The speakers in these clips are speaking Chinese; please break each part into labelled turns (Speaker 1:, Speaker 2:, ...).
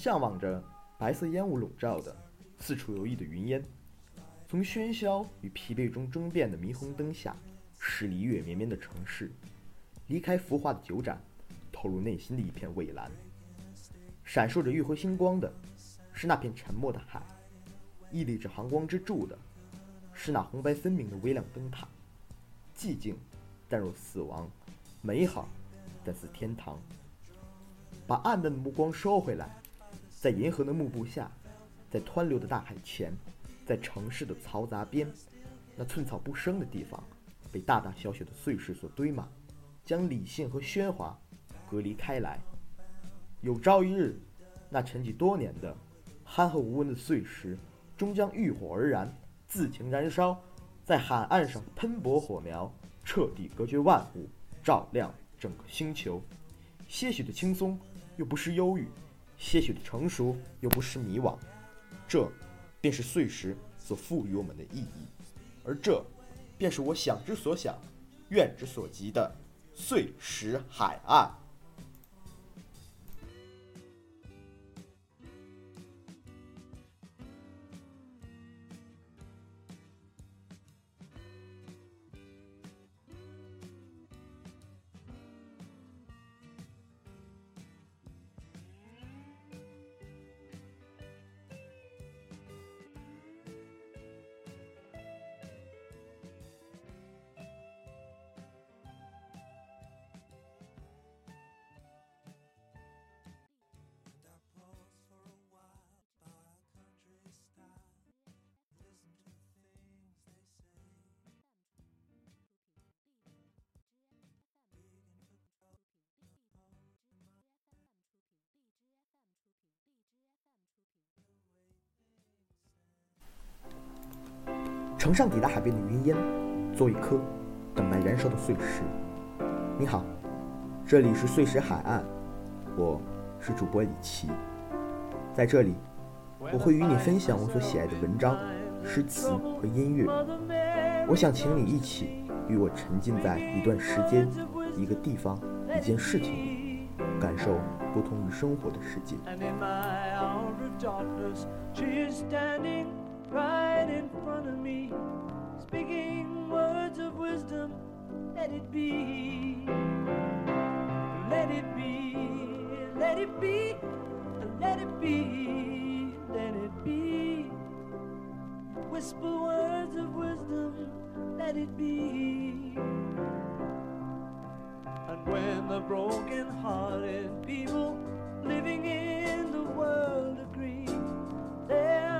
Speaker 1: 向往着白色烟雾笼罩的四处游弋的云烟，从喧嚣与疲惫中争辩的霓虹灯下，驶离月绵绵的城市，离开浮华的酒盏，透入内心的一片蔚蓝。闪烁着月辉星光的，是那片沉默的海；屹立着寒光之柱的，是那红白分明的微亮灯塔。寂静，淡若死亡；美好，但似天堂。把暗淡的目光收回来，在银河的幕布下，在湍流的大海前，在城市的嘈杂边，那寸草不生的地方，被大大小小的碎石所堆满，将理性和喧哗隔离开来。有朝一日，那沉寂多年的憨厚无闻的碎石，终将浴火而燃，自行燃烧，在海岸上喷薄火苗，彻底隔绝万物，照亮整个星球。些许的轻松。又不失忧郁，些许的成熟，又不失迷惘，这便是碎石所赋予我们的意义，而这，便是我想之所想，愿之所及的碎石海岸。城上抵达海边的云烟，做一颗等待燃烧的碎石。你好，这里是碎石海岸，我是主播李琦。在这里，我会与你分享我所喜爱的文章、诗词和音乐。我想请你一起与我沉浸在一段时间、一个地方、一件事情里，感受不同于生活的世界。Right in front of me, speaking words of wisdom. Let it be, let it be, let it be, let it be, let it be. Whisper words of wisdom, let it be. And when the broken hearted people living in the world agree, there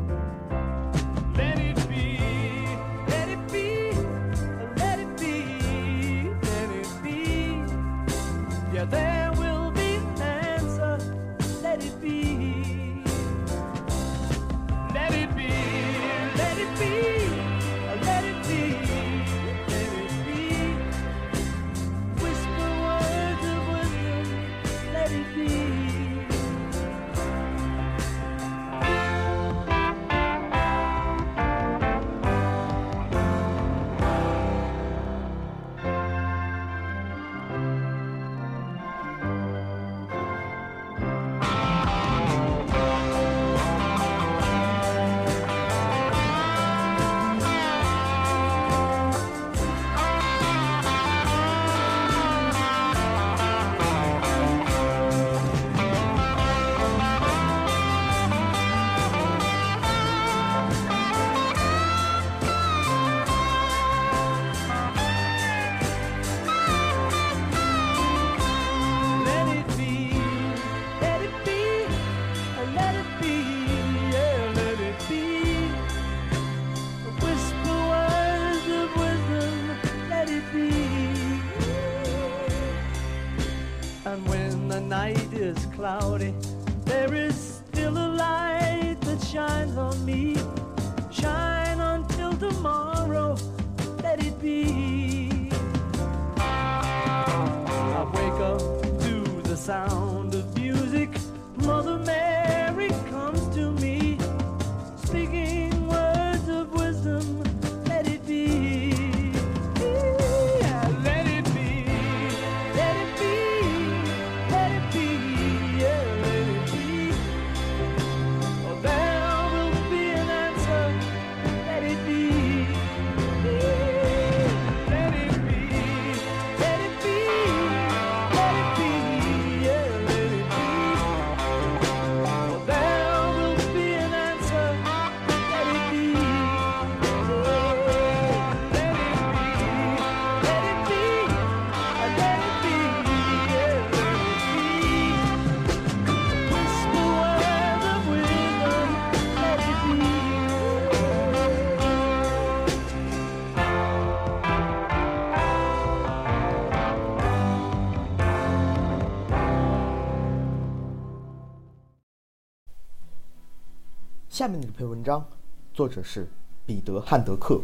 Speaker 2: 下面的这篇文章，作者是彼得·汉德克。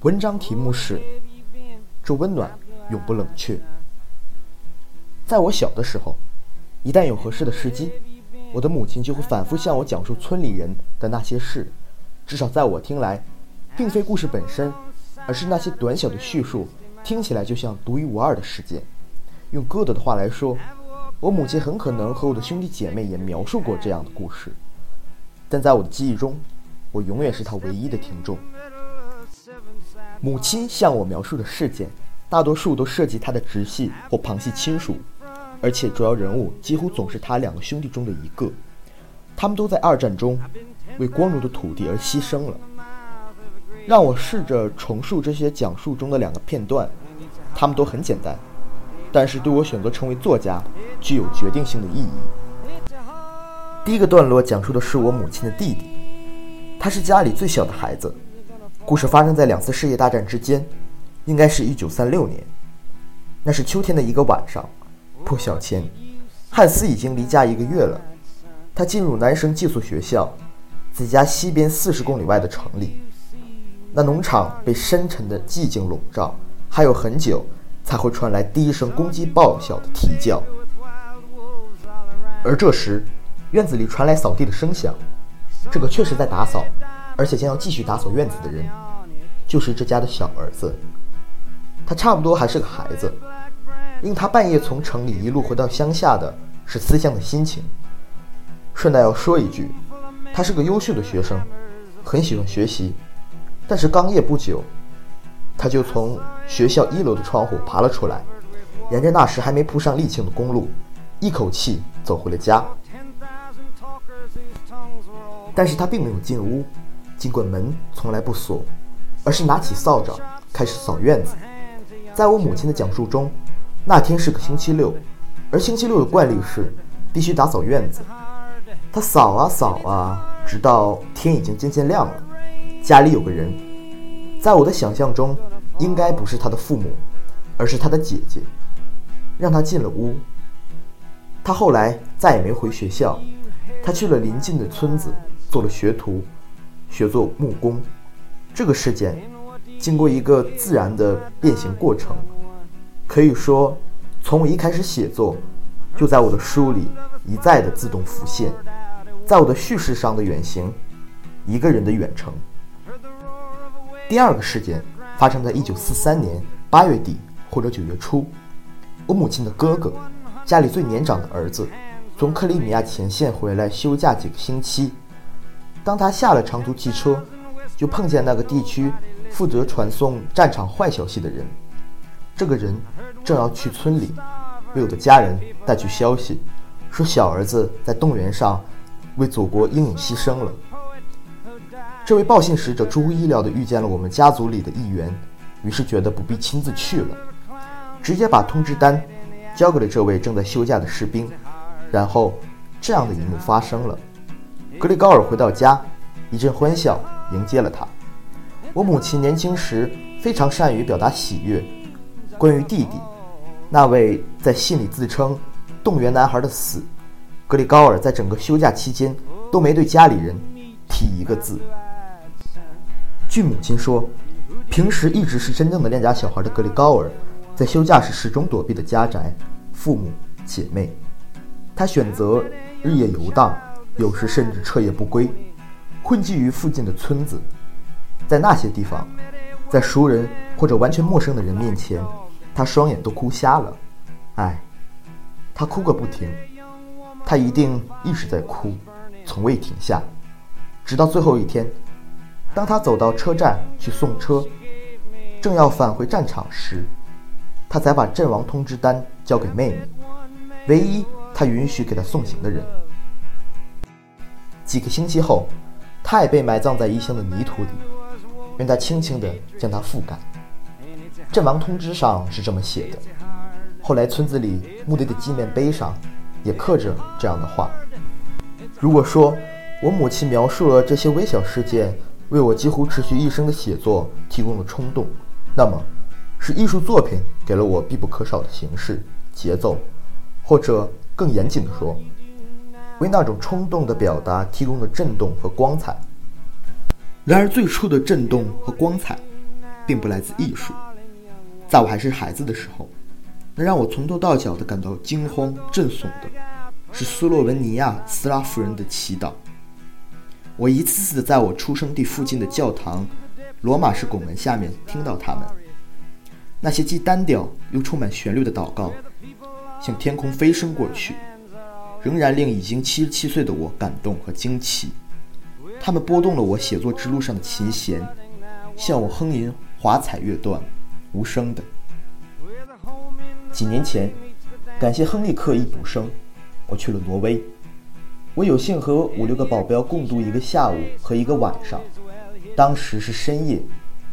Speaker 2: 文章题目是《这温暖永不冷却》。在我小的时候，一旦有合适的时机，我的母亲就会反复向我讲述村里人的那些事。至少在我听来，并非故事本身，而是那些短小的叙述，听起来就像独一无二的事件。用歌德的话来说，我母亲很可能和我的兄弟姐妹也描述过这样的故事。但在我的记忆中，我永远是他唯一的听众。母亲向我描述的事件，大多数都涉及他的直系或旁系亲属，而且主要人物几乎总是他两个兄弟中的一个。他们都在二战中为光荣的土地而牺牲了。让我试着重述这些讲述中的两个片段，他们都很简单，但是对我选择成为作家具有决定性的意义。第一个段落讲述的是我母亲的弟弟，他是家里最小的孩子。故事发生在两次世界大战之间，应该是一九三六年。那是秋天的一个晚上，破晓前，汉斯已经离家一个月了。他进入男生寄宿学校，在家西边四十公里外的城里。那农场被深沉的寂静笼罩，还有很久才会传来第一声公鸡报晓的啼叫。而这时。院子里传来扫地的声响，这个确实在打扫，而且将要继续打扫院子的人，就是这家的小儿子。他差不多还是个孩子，令他半夜从城里一路回到乡下的是思乡的心情。顺带要说一句，他是个优秀的学生，很喜欢学习，但是刚夜不久，他就从学校一楼的窗户爬了出来，沿着那时还没铺上沥青的公路，一口气走回了家。但是他并没有进屋，尽管门从来不锁，而是拿起扫帚开始扫院子。在我母亲的讲述中，那天是个星期六，而星期六的惯例是必须打扫院子。他扫啊扫啊，直到天已经渐渐亮了。家里有个人，在我的想象中，应该不是他的父母，而是他的姐姐，让他进了屋。他后来再也没回学校，他去了邻近的村子。做了学徒，学做木工。这个事件经过一个自然的变形过程，可以说，从我一开始写作，就在我的书里一再的自动浮现，在我的叙事上的远行，一个人的远程。第二个事件发生在一九四三年八月底或者九月初，我母亲的哥哥，家里最年长的儿子，从克里米亚前线回来休假几个星期。当他下了长途汽车，就碰见那个地区负责传送战场坏消息的人。这个人正要去村里，为我的家人带去消息，说小儿子在动员上为祖国英勇牺牲了。这位报信使者出乎意料地遇见了我们家族里的一员，于是觉得不必亲自去了，直接把通知单交给了这位正在休假的士兵。然后，这样的一幕发生了。格里高尔回到家，一阵欢笑迎接了他。我母亲年轻时非常善于表达喜悦。关于弟弟，那位在信里自称“动员男孩”的死，格里高尔在整个休假期间都没对家里人提一个字。据母亲说，平时一直是真正的恋家小孩的格里高尔，在休假时始终躲避的家宅、父母、姐妹。他选择日夜游荡，有时甚至彻夜不归，混迹于附近的村子。在那些地方，在熟人或者完全陌生的人面前，他双眼都哭瞎了。唉，他哭个不停。他一定一直在哭，从未停下，直到最后一天，当他走到车站去送车，正要返回战场时，他才把阵亡通知单交给妹妹，唯一他允许给他送行的人。几个星期后，他也被埋葬在异乡的泥土里，愿他轻轻地将它覆盖。阵亡通知上是这么写的，后来村子里墓地的纪念碑上。也刻着这样的话。如果说我母亲描述了这些微小事件，为我几乎持续一生的写作提供了冲动，那么是艺术作品给了我必不可少的形式、节奏，或者更严谨地说，为那种冲动的表达提供了震动和光彩。然而，最初的震动和光彩，并不来自艺术。在我还是孩子的时候。能让我从头到脚的感到惊慌震悚的，是斯洛文尼亚斯拉夫人的祈祷。我一次次的在我出生地附近的教堂罗马式拱门下面听到他们那些既单调又充满旋律的祷告，向天空飞升过去，仍然令已经七十七岁的我感动和惊奇。他们拨动了我写作之路上的琴弦，向我哼吟华彩乐段，无声的。几年前，感谢亨利克一补声，我去了挪威。我有幸和五六个保镖共度一个下午和一个晚上。当时是深夜，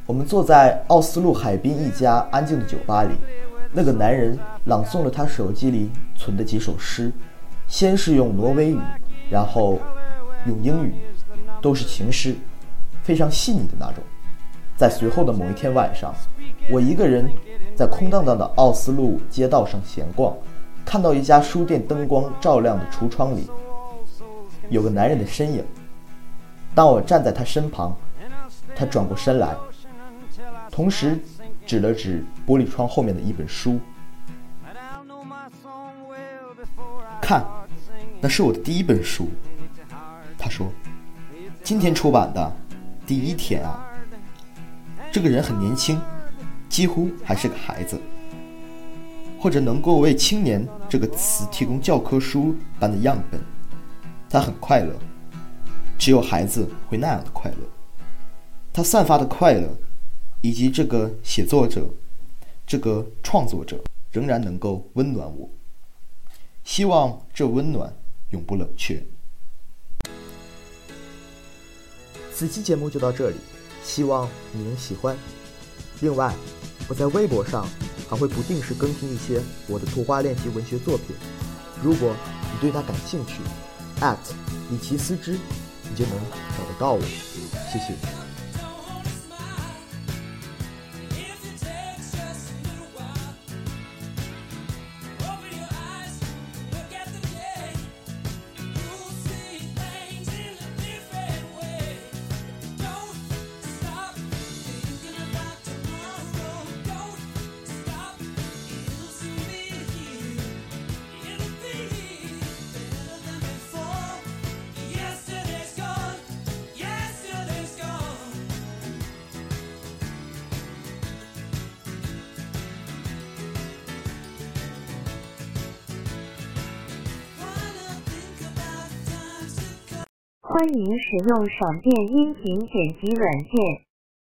Speaker 2: 我们坐在奥斯陆海滨一家安静的酒吧里。那个男人朗诵了他手机里存的几首诗，先是用挪威语，然后用英语，都是情诗，非常细腻的那种。在随后的某一天晚上，我一个人。在空荡荡的奥斯陆街道上闲逛，看到一家书店灯光照亮的橱窗里，有个男人的身影。当我站在他身旁，他转过身来，同时指了指玻璃窗后面的一本书，看，那是我的第一本书。他说：“今天出版的，第一天啊。”这个人很年轻。几乎还是个孩子，或者能够为“青年”这个词提供教科书般的样本。他很快乐，只有孩子会那样的快乐。他散发的快乐，以及这个写作者、这个创作者仍然能够温暖我。希望这温暖永不冷却。此期节目就到这里，希望你能喜欢。另外。我在微博上还会不定时更新一些我的图画练习文学作品，如果你对它感兴趣，@李奇思之，你就能找得到我。谢谢。
Speaker 3: 欢迎使用闪电音频剪辑软件。